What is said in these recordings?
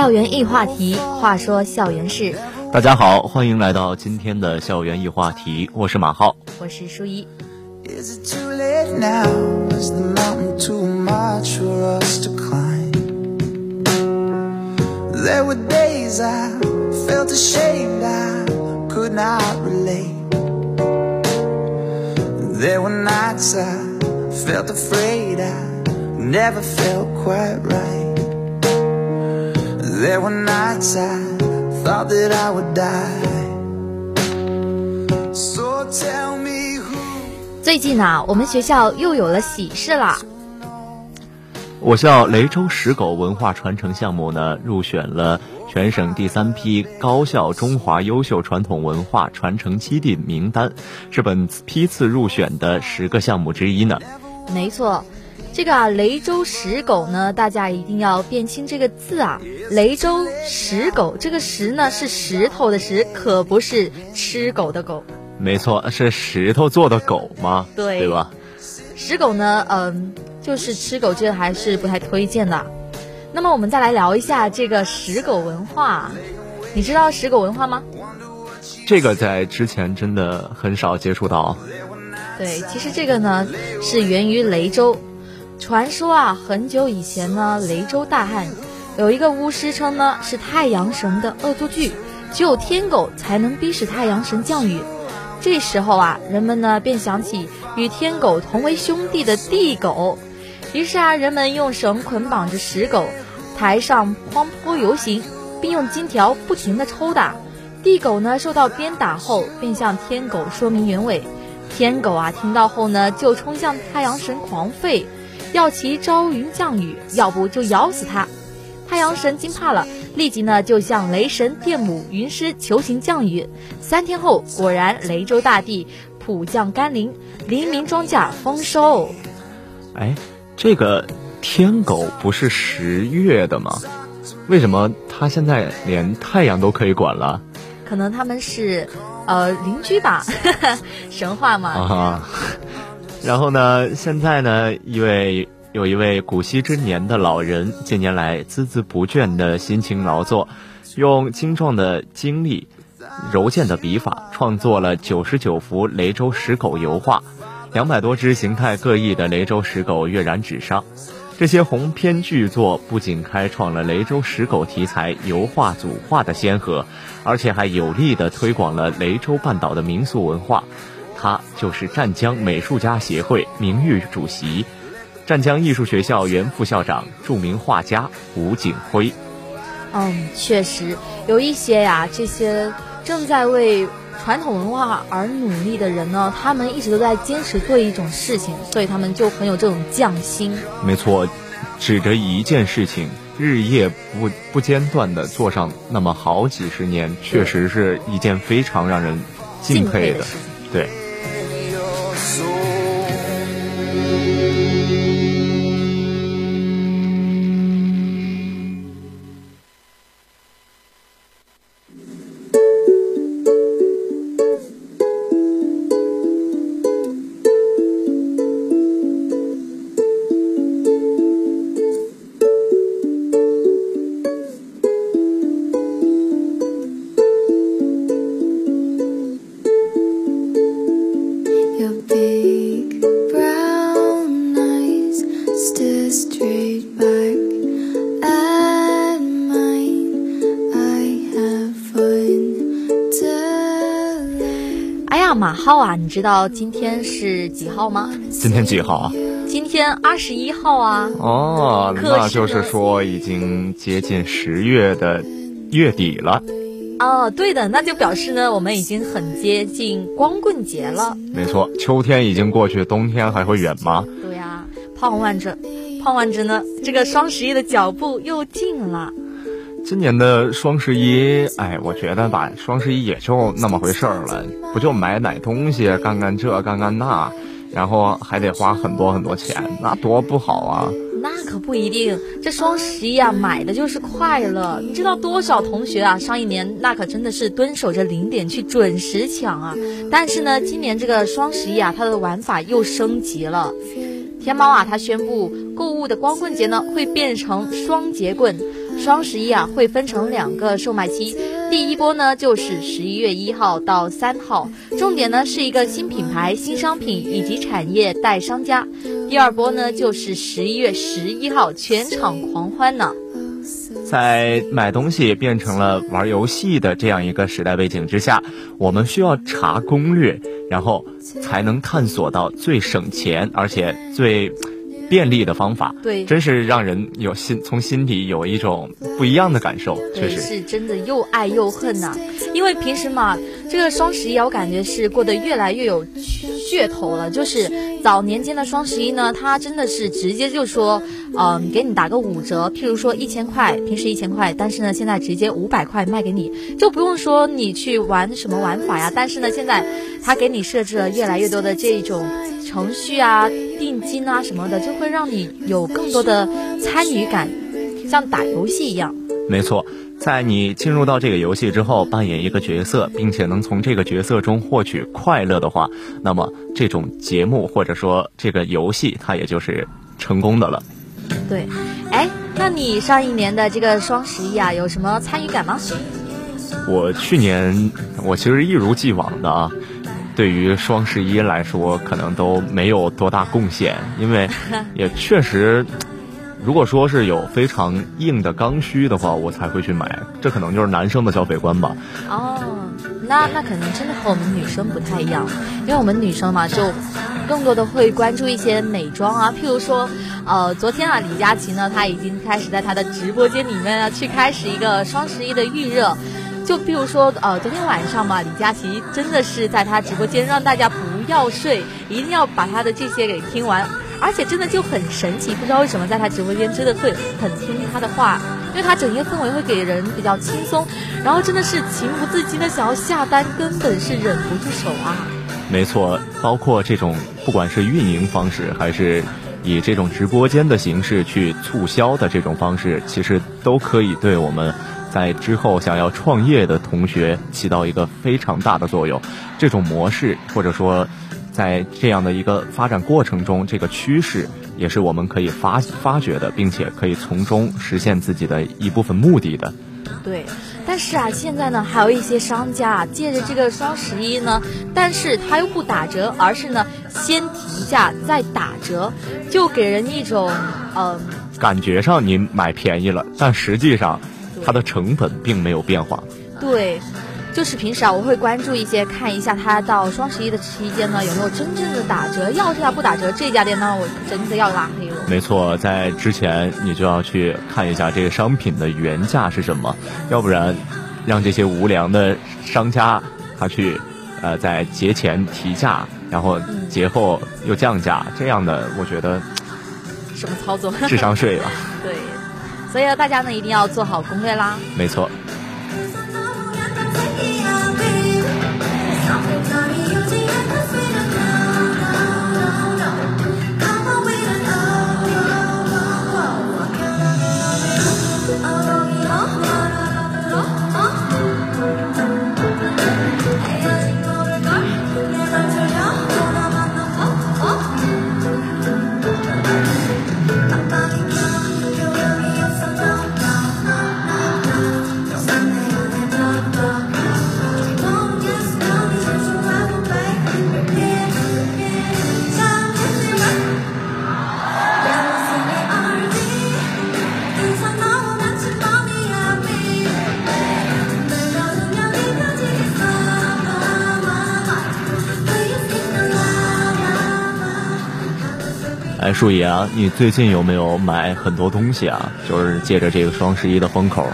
校园易话题，话说校园事。大家好，欢迎来到今天的校园易话题，我是马浩，我是舒一。There were days I felt ashamed I could not relate. There were nights I felt afraid I never felt quite right. There were nights I thought that I would die. So tell me who. 最近啊，我们学校又有了喜事啦。我校雷州石狗文化传承项目呢，入选了全省第三批高校中华优秀传统文化传承基地名单，是本批次入选的十个项目之一呢。没错，这个啊，雷州石狗呢，大家一定要辨清这个字啊。雷州石狗，这个石呢是石头的石，可不是吃狗的狗。没错，是石头做的狗吗？对对吧？石狗呢，嗯，就是吃狗，这个还是不太推荐的。那么我们再来聊一下这个石狗文化，你知道石狗文化吗？这个在之前真的很少接触到。对，其实这个呢是源于雷州。传说啊，很久以前呢，雷州大旱，有一个巫师称呢是太阳神的恶作剧，只有天狗才能逼使太阳神降雨。这时候啊，人们呢便想起与天狗同为兄弟的地狗，于是啊，人们用绳捆绑着石狗，抬上荒坡游行，并用金条不停地抽打。地狗呢受到鞭打后，便向天狗说明原委。天狗啊，听到后呢，就冲向太阳神狂吠，要其招云降雨，要不就咬死他。太阳神惊怕了，立即呢就向雷神、电母、云师求情降雨。三天后，果然雷州大地普降甘霖，黎民庄稼丰收。哎，这个天狗不是十月的吗？为什么它现在连太阳都可以管了？可能他们是，呃，邻居吧，神话嘛。啊，然后呢，现在呢，一位有一位古稀之年的老人，近年来孜孜不倦的辛勤劳作，用精壮的精力、柔健的笔法，创作了九十九幅雷州石狗油画，两百多只形态各异的雷州石狗跃然纸上。这些鸿篇巨作不仅开创了雷州石狗题材油画组画的先河，而且还有力地推广了雷州半岛的民俗文化。他就是湛江美术家协会名誉主席、湛江艺术学校原副校长、著名画家吴景辉。嗯，确实有一些呀，这些正在为传统文化而努力的人呢，他们一直都在坚持做一种事情，所以他们就很有这种匠心。没错，指着一件事情，日夜不不间断的做上那么好几十年，确实是一件非常让人敬佩的佩的事。对。哎呀，马浩啊，你知道今天是几号吗？今天几号啊？今天二十一号啊。哦，那就是说已经接近十月的月底了。哦，对的，那就表示呢，我们已经很接近光棍节了。没错，秋天已经过去，冬天还会远吗？对呀、胖万着，盼望着呢，这个双十一的脚步又近了。今年的双十一，哎，我觉得吧，双十一也就那么回事儿了，不就买买东西，干干这，干干那，然后还得花很多很多钱，那多不好啊！那可不一定，这双十一啊，买的就是快乐。你知道多少同学啊，上一年那可真的是蹲守着零点去准时抢啊。但是呢，今年这个双十一啊，它的玩法又升级了。天猫啊，它宣布购物的光棍节呢会变成双节棍，双十一啊会分成两个售卖期，第一波呢就是十一月一号到三号，重点呢是一个新品牌、新商品以及产业带商家；第二波呢就是十一月十一号，全场狂欢呢。在买东西变成了玩游戏的这样一个时代背景之下，我们需要查攻略，然后才能探索到最省钱而且最便利的方法。对真是让人有心从心底有一种不一样的感受，确，实。是真的又爱又恨呐、因为平时嘛，这个双十一啊，我感觉是过得越来越有噱头了。就是早年间的双十一呢，它真的是直接就说，嗯、给你打个五折，譬如说一千块，平时一千块，但是呢，现在直接五百块卖给你，就不用说你去玩什么玩法呀。但是呢，现在它给你设置了越来越多的这种程序啊、定金啊什么的，就会让你有更多的参与感，像打游戏一样。没错，在你进入到这个游戏之后，扮演一个角色，并且能从这个角色中获取快乐的话，那么这种节目或者说这个游戏，它也就是成功的了。对，哎，那你上一年的这个双十一啊，有什么参与感吗？我去年我其实一如既往的啊，对于双十一来说，可能都没有多大贡献，因为也确实，如果说是有非常硬的刚需的话，我才会去买。这可能就是男生的消费观吧。哦，那那可能真的和我们女生不太一样，因为我们女生嘛，就更多的会关注一些美妆啊，譬如说，呃，昨天啊，李佳琦呢，他已经开始在他的直播间里面啊，去开始一个双十一的预热。就比如说，呃，昨天晚上嘛，李佳琦真的是在他直播间让大家不要睡，一定要把他的这些给听完，而且真的就很神奇，不知道为什么在他直播间真的会很听他的话，因为他整个氛围会给人比较轻松，然后真的是情不自禁的想要下单，根本是忍不住手啊。没错，包括这种不管是运营方式，还是以这种直播间的形式去促销的这种方式，其实都可以对我们在之后想要创业的同学起到一个非常大的作用。这种模式，或者说在这样的一个发展过程中，这个趋势也是我们可以发发掘的，并且可以从中实现自己的一部分目的的。对，但是啊，现在呢，还有一些商家啊，借着这个双十一呢，但是他又不打折，而是呢先提价再打折，就给人一种嗯、感觉上你买便宜了，但实际上它的成本并没有变化。对，就是平时啊，我会关注一些，看一下它到双十一的期间呢有没有真正的打折。要是它不打折，这家店呢我真的要拉黑了。没错，在之前你就要去看一下这个商品的原价是什么，要不然让这些无良的商家他去呃在节前提价，然后节后又降价，这样的我觉得什么操作？智商税吧。对，所以呢，大家呢一定要做好攻略啦。没错。哎，树爷啊，你最近有没有买很多东西啊？就是借着这个双十一的风口。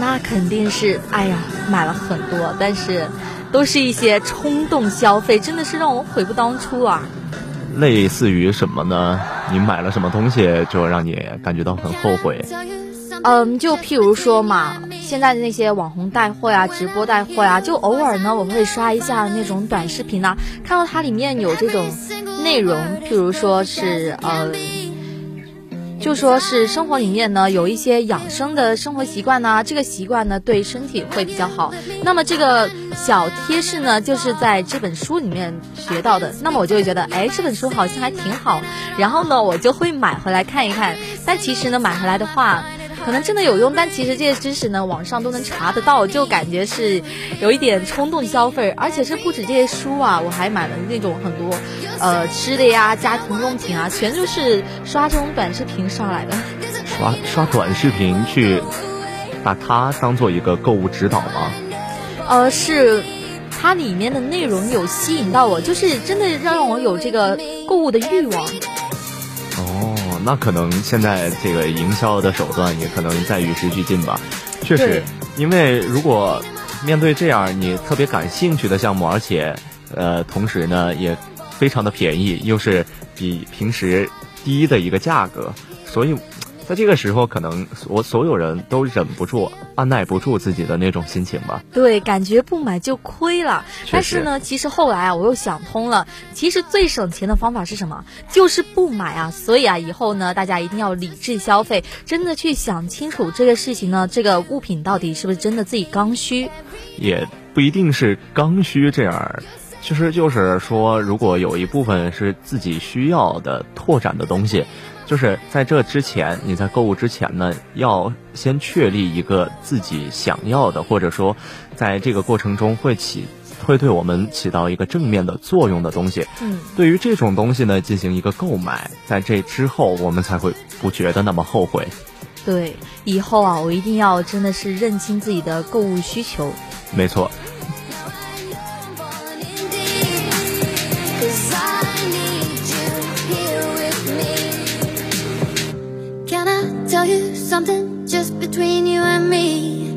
那肯定是，哎呀，买了很多，但是都是一些冲动消费，真的是让我悔不当初啊。类似于什么呢？你买了什么东西就让你感觉到很后悔？嗯，就譬如说嘛，现在的那些网红带货呀、直播带货呀，就偶尔呢，我会刷一下那种短视频呐、看到它里面有这种内容，譬如说是呃。就说是生活里面呢有一些养生的生活习惯呢，这个习惯呢对身体会比较好。那么这个小贴士呢，就是在这本书里面学到的。那么我就会觉得，哎，这本书好像还挺好。然后呢，我就会买回来看一看。但其实呢，买回来的话，可可能真的有用，但其实这些知识呢，网上都能查得到，就感觉是有一点冲动消费，而且是不止这些书啊，我还买了那种很多，呃，吃的呀、家庭用品啊，全都是刷这种短视频上来的。刷刷短视频去把它当做一个购物指导吗？呃，是它里面的内容有吸引到我，就是真的让我有这个购物的欲望。哦，那可能现在这个营销的手段也可能在与时俱进吧。确实，因为如果面对这样你特别感兴趣的项目，而且呃同时呢也非常的便宜，又是比平时低的一个价格，所以在这个时候，可能我所有人都忍不住、按耐不住自己的那种心情吧。对，感觉不买就亏了。但是呢，其实后来啊，我又想通了，其实最省钱的方法是什么？就是不买啊。所以啊，以后呢，大家一定要理智消费，真的去想清楚这个事情呢，这个物品到底是不是真的自己刚需。也不一定是刚需这样，其实就是说，如果有一部分是自己需要的拓展的东西，就是在这之前，你在购物之前呢，要先确立一个自己想要的，或者说在这个过程中会起会对我们起到一个正面的作用的东西。嗯，对于这种东西呢，进行一个购买，在这之后，我们才会不觉得那么后悔。对，以后啊，我一定要真的是认清自己的购物需求。没错，something just between you and me?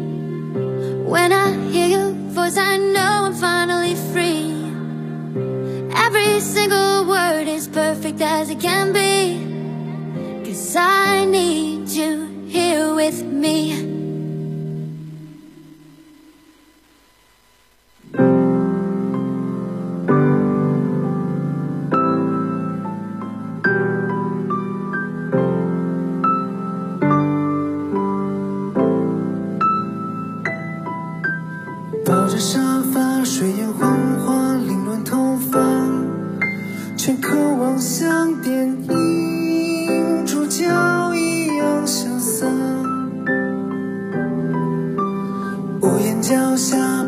When I hear your voice, I know I'm finally free. Every single word is perfect as it can be. Cause I need you here with me. 却渴望像电影主角一样潇洒。屋檐脚下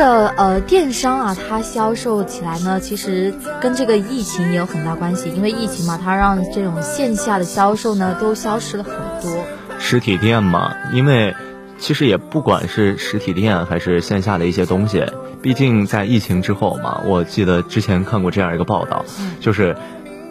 个呃电商啊，它销售起来呢，其实跟这个疫情也有很大关系。因为疫情嘛，它让这种线下的销售呢都消失了很多。实体店嘛，因为其实也不管是实体店还是线下的一些东西，毕竟在疫情之后嘛，我记得之前看过这样一个报道，就是，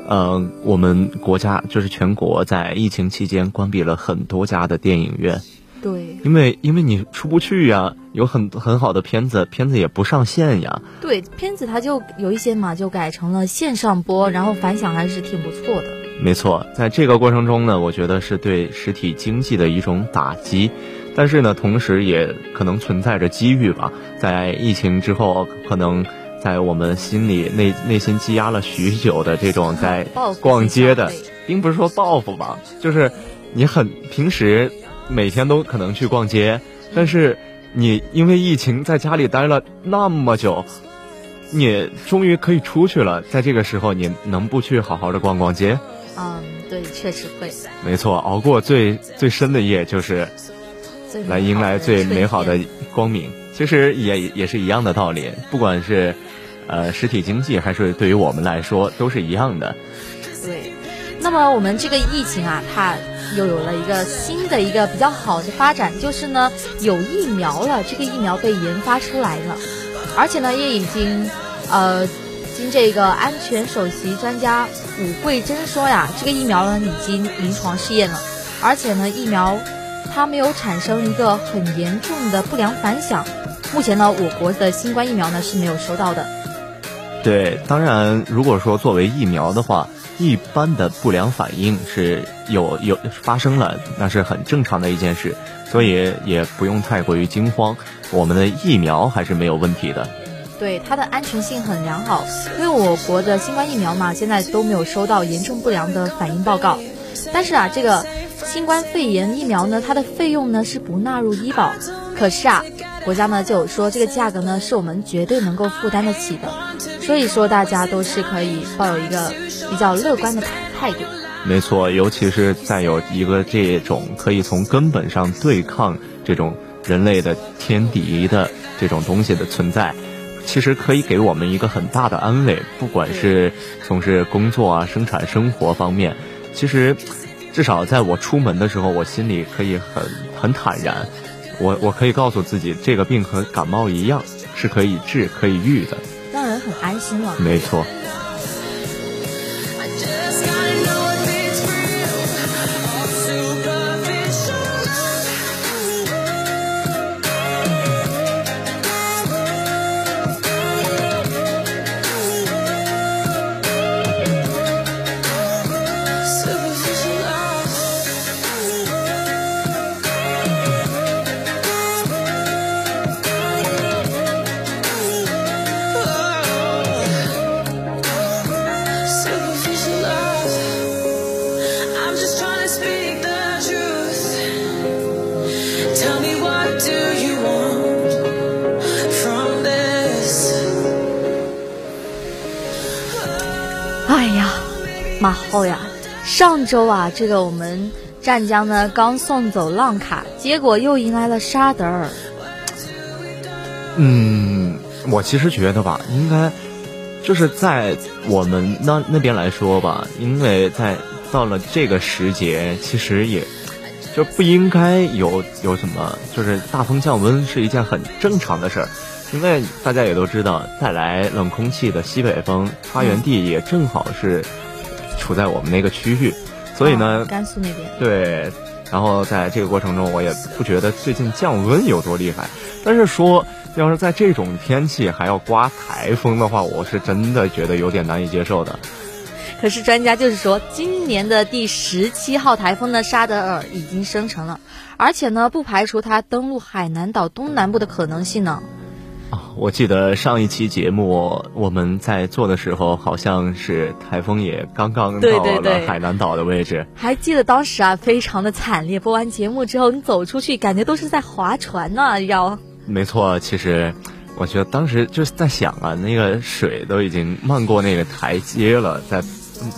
呃，我们国家就是全国在疫情期间关闭了很多家的电影院，对因为因为你出不去呀，有很很好的片子，片子也不上线呀，对，片子它就有一些嘛，就改成了线上播，然后反响还是挺不错的。没错，在这个过程中呢，我觉得是对实体经济的一种打击，但是呢，同时也可能存在着机遇吧。在疫情之后，可能在我们心里内 内心积压了许久的这种在逛街的并不是说报复吧，就是你很平时每天都可能去逛街，但是你因为疫情在家里待了那么久。你终于可以出去了，在这个时候，你能不去好好的逛逛街？嗯，对，确实会。没错，熬过最最深的夜，就是来迎来最美好的光明。其实也也是一样的道理，不管是呃实体经济，还是对于我们来说，都是一样的。对。那么我们这个疫情啊，它又有了一个新的一个比较好的发展，就是呢有疫苗了，这个疫苗被研发出来了，而且呢也已经呃经这个安全首席专家武桂珍说呀，这个疫苗呢已经临床试验了，而且呢疫苗它没有产生一个很严重的不良反响。目前呢，我国的新冠疫苗呢是没有收到的。对，当然，如果说作为疫苗的话，一般的不良反应是有有发生了，那是很正常的一件事，所以也不用太过于惊慌。我们的疫苗还是没有问题的。对它的安全性很良好，因为我国的新冠疫苗嘛，现在都没有收到严重不良的反应报告。但是啊，这个新冠肺炎疫苗呢，它的费用呢是不纳入医保。可是啊，国家呢就说这个价格呢是我们绝对能够负担得起的。所以说大家都是可以抱有一个比较乐观的态度。没错，尤其是在有一个这种可以从根本上对抗这种人类的天敌的这种东西的存在。其实可以给我们一个很大的安慰，不管是从事工作啊、生产生活方面，其实至少在我出门的时候，我心里可以很很坦然。我我可以告诉自己，这个病和感冒一样，是可以治、可以愈的，让人很安心了。没错。马后呀，上周啊，这个我们湛江呢刚送走浪卡，结果又迎来了沙德尔。嗯，我其实觉得吧，应该就是在我们那那边来说吧，因为在到了这个时节，其实也就不应该有有什么，就是大风降温是一件很正常的事儿，因为大家也都知道，带来冷空气的西北风发源地也正好是。处在我们那个区域，所以呢，甘肃那边对，然后在这个过程中，我也不觉得最近降温有多厉害，但是说要是在这种天气还要刮台风的话，我是真的觉得有点难以接受的。可是专家就是说，今年的第十七号台风呢，沙德尔已经生成了，而且呢，不排除它登陆海南岛东南部的可能性呢。啊，我记得上一期节目我们在做的时候，好像是台风也刚刚到了海南岛的位置。还记得当时啊，非常的惨烈。播完节目之后，你走出去，感觉都是在划船呢，要。没错，其实我觉得当时就是在想啊，那个水都已经漫过那个台阶了，在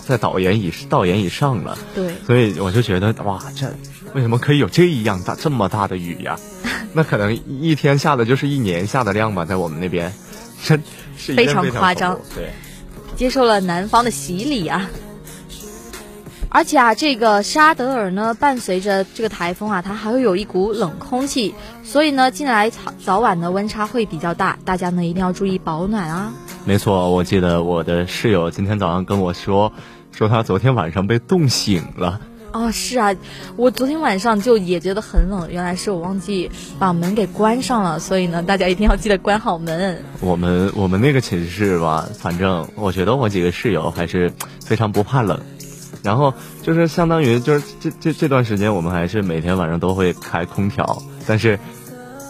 在导演以导演以上了。对。所以我就觉得哇，这为什么可以有这样大这么大的雨呀？那可能一天下的就是一年下的量吧，在我们那边，真是非常夸张。对，接受了南方的洗礼啊！而且啊，这个沙德尔呢，伴随着这个台风啊，它还会有一股冷空气，所以呢，进来早早晚的温差会比较大，大家呢一定要注意保暖啊。没错，我记得我的室友今天早上跟我说，说他昨天晚上被冻醒了。哦，是啊，我昨天晚上就也觉得很冷，原来是我忘记把门给关上了，所以呢，大家一定要记得关好门。我们我们那个寝室吧，反正我觉得我几个室友还是非常不怕冷，然后就是相当于就是这这这段时间，我们还是每天晚上都会开空调，但是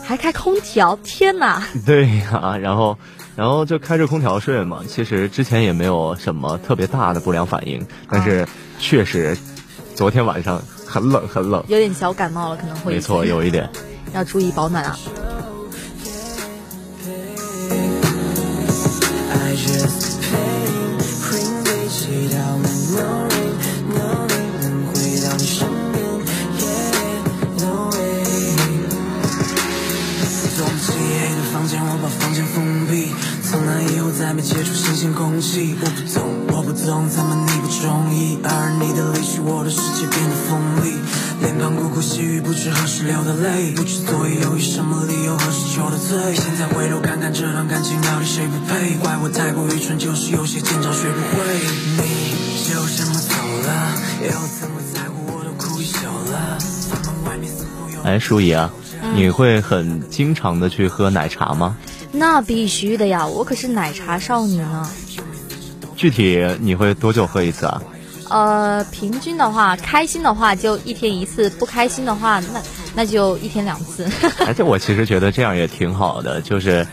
还开空调，天哪！对呀，然后然后就开着空调睡嘛。其实之前也没有什么特别大的不良反应，但是确实。昨天晚上很冷，很冷，有点小感冒了，可能会。没错，有一点，要注意保暖啊。从来以后再没接触新鲜空气，我不懂，我不懂，怎么你不中意？而你的离去，我的世界变得锋利。脸庞孤苦细雨，不知何时流的泪，不知所以，什么理由，何时酒的醉？现在回头看看这段感情，到底谁不配？怪我太过愚蠢，就是有些见招学不会。你就这么走了，又怎么在乎我都哭一宿了？哎，舒怡啊，你会很经常的去喝奶茶吗？那必须的呀，我可是奶茶少女呢。具体你会多久喝一次啊？呃，平均的话，开心的话就一天一次，不开心的话，那那就一天两次。而且我其实觉得这样也挺好的，就是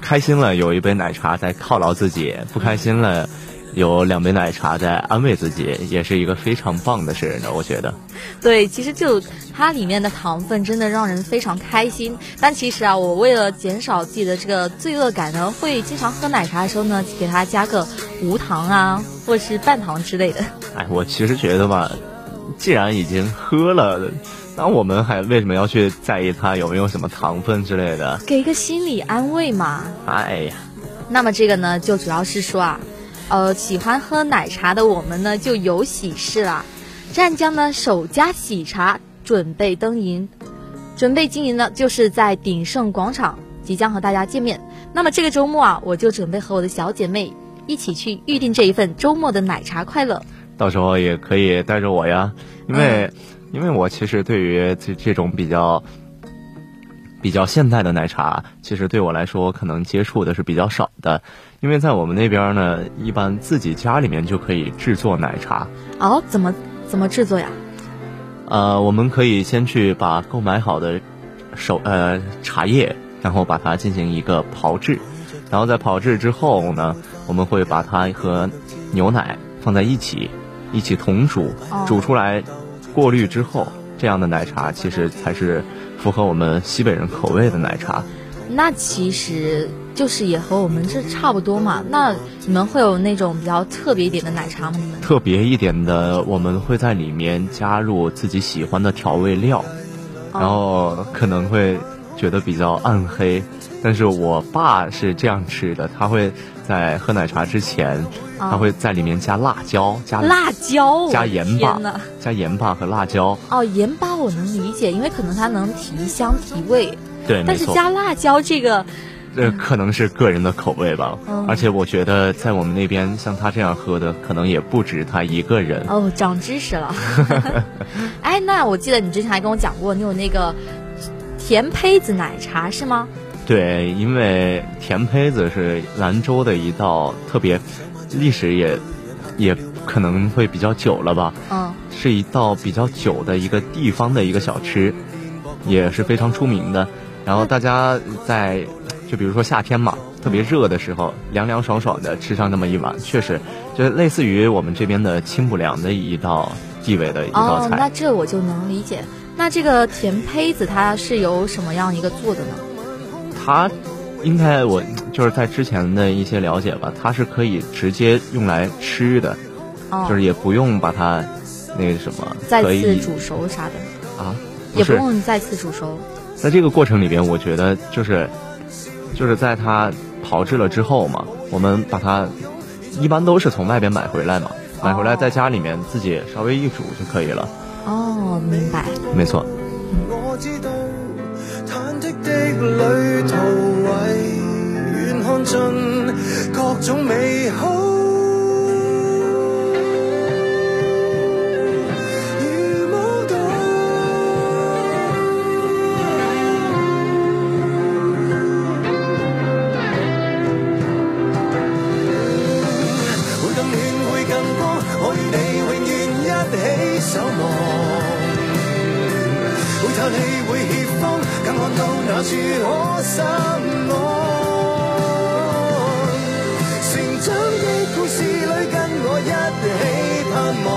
开心了有一杯奶茶在犒劳自己，不开心了有两杯奶茶在安慰自己，也是一个非常棒的事呢。我觉得。对，其实就它里面的糖分真的让人非常开心。但其实啊，我为了减少自己的这个罪恶感呢，会经常喝奶茶的时候呢，给它加个无糖啊，或者是半糖之类的。哎，我其实觉得吧，既然已经喝了，那我们还为什么要去在意它有没有什么糖分之类的？给一个心理安慰嘛。哎呀，那么这个呢，就主要是说啊，呃，喜欢喝奶茶的我们呢，就有喜事了。湛江呢首家喜茶准备登营，准备经营呢，就是在鼎盛广场即将和大家见面。那么这个周末啊，我就准备和我的小姐妹一起去预定这一份周末的奶茶快乐。到时候也可以带着我呀，因为、嗯因为我其实对于这这种比较比较现代的奶茶，其实对我来说可能接触的是比较少的，因为在我们那边呢，一般自己家里面就可以制作奶茶。哦，怎么怎么制作呀？呃，我们可以先去把购买好的手呃茶叶，然后把它进行一个炮制，然后在炮制之后呢，我们会把它和牛奶放在一起，一起同煮哦，煮出来，过滤之后，这样的奶茶其实才是符合我们西北人口味的奶茶。那其实就是也和我们这差不多嘛。那你们会有那种比较特别一点的奶茶吗？你们？特别一点的，我们会在里面加入自己喜欢的调味料，然后可能会觉得比较暗黑，但是我爸是这样吃的，他会在喝奶茶之前，他会在里面加辣椒，加辣椒，加盐巴，加盐巴和辣椒，哦，盐巴我能理解，因为可能它能提香提味，对，但是加辣椒这个，这可能是个人的口味吧，嗯而且我觉得在我们那边像他这样喝的，可能也不止他一个人。哦，长知识了。哎，那我记得你之前还跟我讲过，你有那个甜胚子奶茶是吗？对，因为甜胚子是兰州的一道特别，历史也也可能会比较久了吧，嗯，是一道比较久的一个地方的一个小吃，也是非常出名的。然后大家在就比如说夏天嘛，特别热的时候，凉凉爽爽的吃上那么一碗，确实就类似于我们这边的清补凉的一道地位的一道哦，菜。那这我就能理解。那这个甜胚子它是由什么样一个做的呢？它应该我就是在之前的一些了解吧，它是可以直接用来吃的，哦，就是也不用把它那个什么，再次煮熟啥的，啊，也不用再次煮熟。在这个过程里边，我觉得就是就是在它炮制了之后嘛，我们把它一般都是从外边买回来嘛，买回来在家里面自己稍微一煮就可以了。哦，明白。没错，我更看到那處可心安。成長的故事裏，跟我一起盼望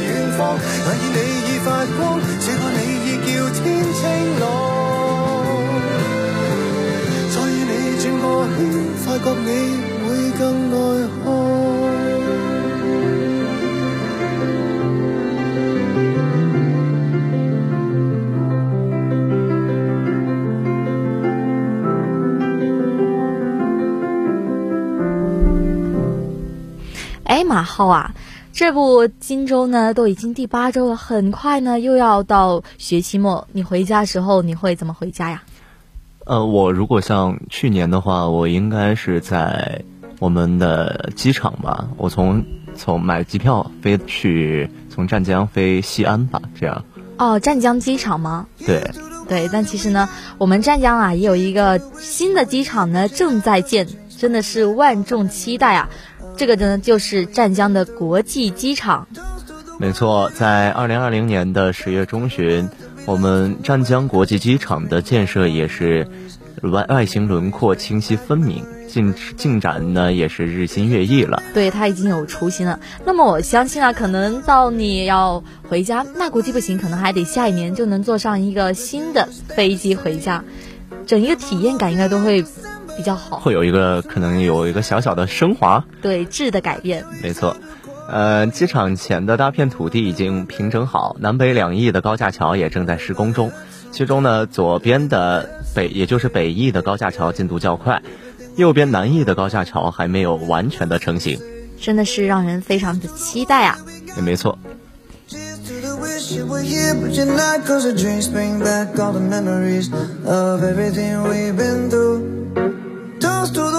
遠方。那以你已發光，这个你已叫天清朗。再与你轉個圈，發覺你會更內看。马浩啊，这不荆州呢都已经第八周了，很快呢又要到学期末，你回家时候你会怎么回家呀？呃，我如果像去年的话，我应该是在我们的机场吧，我从从买机票飞去从湛江飞西安吧，这样。哦，湛江机场吗？对，对，但其实呢，我们湛江啊也有一个新的机场呢正在建，真的是万众期待啊！这个呢就是湛江的国际机场。没错，在二零二零年的十月中旬，我们湛江国际机场的建设也是外外形轮廓清晰分明。进进展呢也是日新月异了，对，它已经有雏形了。那么我相信啊，可能到你要回家，那估计不行，可能还得下一年就能坐上一个新的飞机回家，整一个体验感应该都会比较好，会有一个可能有一个小小的升华，对质的改变。没错，呃，机场前的大片土地已经平整好，南北两翼的高架桥也正在施工中，其中呢左边的北也就是北翼的高架桥进度较快。右边南翼的高架桥还没有完全的成型，真的是让人非常的期待啊！也没错。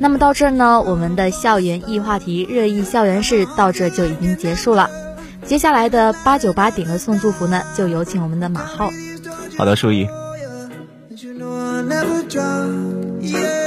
那么到这儿呢，我们的校园易话题热议校园事到这就已经结束了。接下来的八九八点歌送祝福呢，就有请我们的马浩。好的，舒怡。Yeah.